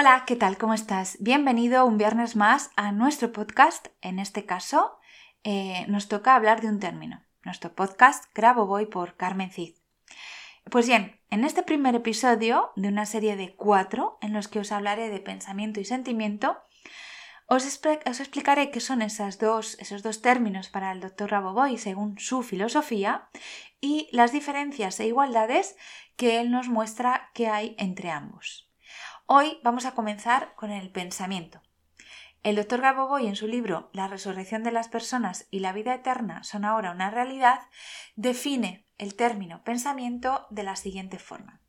Hola, ¿qué tal? ¿Cómo estás? Bienvenido un viernes más a nuestro podcast. En este caso, eh, nos toca hablar de un término. Nuestro podcast Grabo Voy por Carmen Cid. Pues bien, en este primer episodio de una serie de cuatro en los que os hablaré de pensamiento y sentimiento, os, explicaré qué son dos, esos dos términos para el doctor Raboboy según su filosofía y las diferencias e igualdades que él nos muestra que hay entre ambos. Hoy vamos a comenzar con el pensamiento. El doctor Gaboboy en su libro La resurrección de las personas y la vida eterna son ahora una realidad define el término pensamiento de la siguiente forma.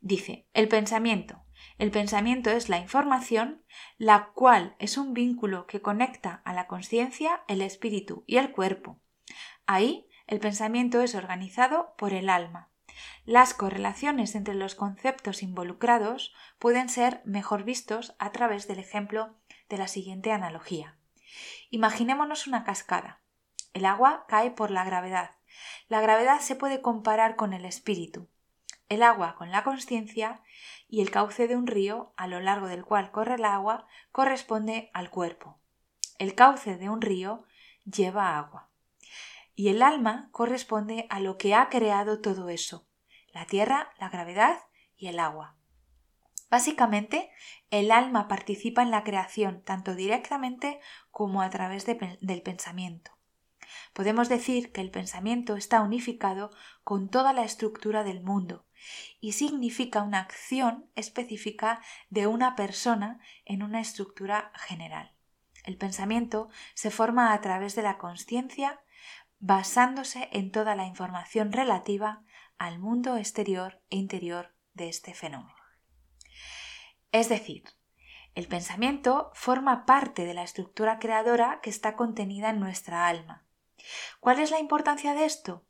Dice, el pensamiento. El pensamiento es la información, la cual es un vínculo que conecta a la conciencia, el espíritu y el cuerpo. Ahí, el pensamiento es organizado por el alma, las correlaciones entre los conceptos involucrados pueden ser mejor vistos a través del ejemplo de la siguiente analogía. Imaginémonos una cascada. El agua cae por la gravedad. La gravedad se puede comparar con el espíritu, el agua con la conciencia y el cauce de un río a lo largo del cual corre el agua corresponde al cuerpo. El cauce de un río lleva agua. Y el alma corresponde a lo que ha creado todo eso, la tierra, la gravedad y el agua. Básicamente, el alma participa en la creación tanto directamente como a través del pensamiento. Podemos decir que el pensamiento está unificado con toda la estructura del mundo y significa una acción específica de una persona en una estructura general. El pensamiento se forma a través de la conciencia basándose en toda la información relativa al mundo exterior e interior de este fenómeno. Es decir, el pensamiento forma parte de la estructura creadora que está contenida en nuestra alma. ¿Cuál es la importancia de esto?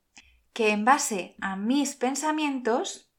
Que en base a mis pensamientos,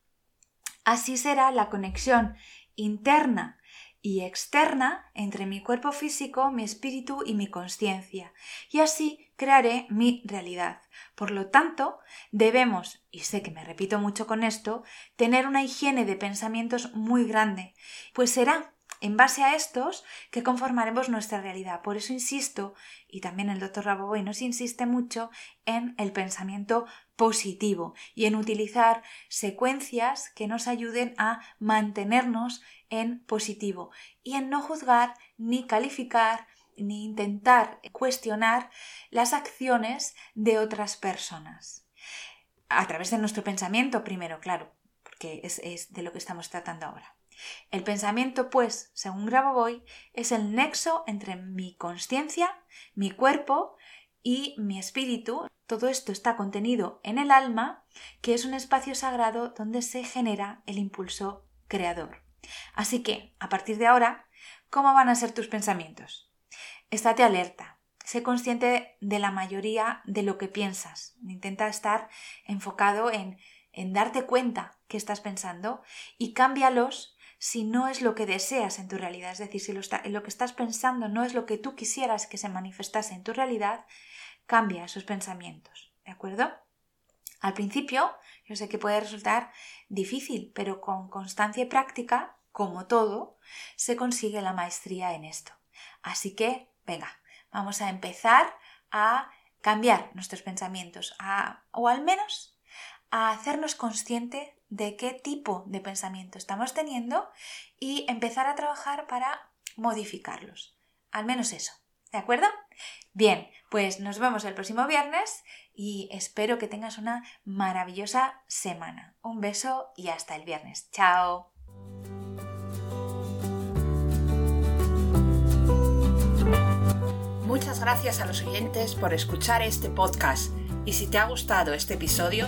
así será la conexión interna y externa entre mi cuerpo físico, mi espíritu y mi conciencia, y así crearé mi realidad. Por lo tanto, debemos, y sé que me repito mucho con esto, tener una higiene de pensamientos muy grande, pues será en base a estos que conformaremos nuestra realidad. Por eso insisto, y también el doctor Raboboy nos insiste mucho en el pensamiento positivo y en utilizar secuencias que nos ayuden a mantenernos en positivo y en no juzgar ni calificar ni intentar cuestionar las acciones de otras personas. A través de nuestro pensamiento primero, claro, porque es, es de lo que estamos tratando ahora. El pensamiento, pues, según Grabovoi, es el nexo entre mi conciencia, mi cuerpo y mi espíritu. Todo esto está contenido en el alma, que es un espacio sagrado donde se genera el impulso creador. Así que, a partir de ahora, ¿cómo van a ser tus pensamientos? Estate alerta, sé consciente de la mayoría de lo que piensas. Intenta estar enfocado en, en darte cuenta que estás pensando y cámbialos si no es lo que deseas en tu realidad, es decir, si lo, lo, que estás pensando no es lo que tú quisieras que se manifestase en tu realidad, cambia esos pensamientos, ¿de acuerdo? Al principio, yo sé que puede resultar difícil, pero con constancia y práctica, como todo, se consigue la maestría en esto. Así que, venga, vamos a empezar a cambiar nuestros pensamientos, o al menos a hacernos consciente de qué tipo de pensamiento estamos teniendo y empezar a trabajar para modificarlos. Al menos eso. ¿De acuerdo? Bien, pues nos vemos el próximo viernes y espero que tengas una maravillosa semana. Un beso y hasta el viernes. Chao. Muchas gracias a los oyentes por escuchar este podcast y si te ha gustado este episodio,